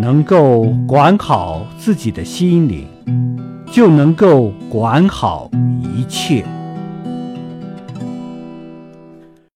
能够管好自己的心灵就能够管好一切。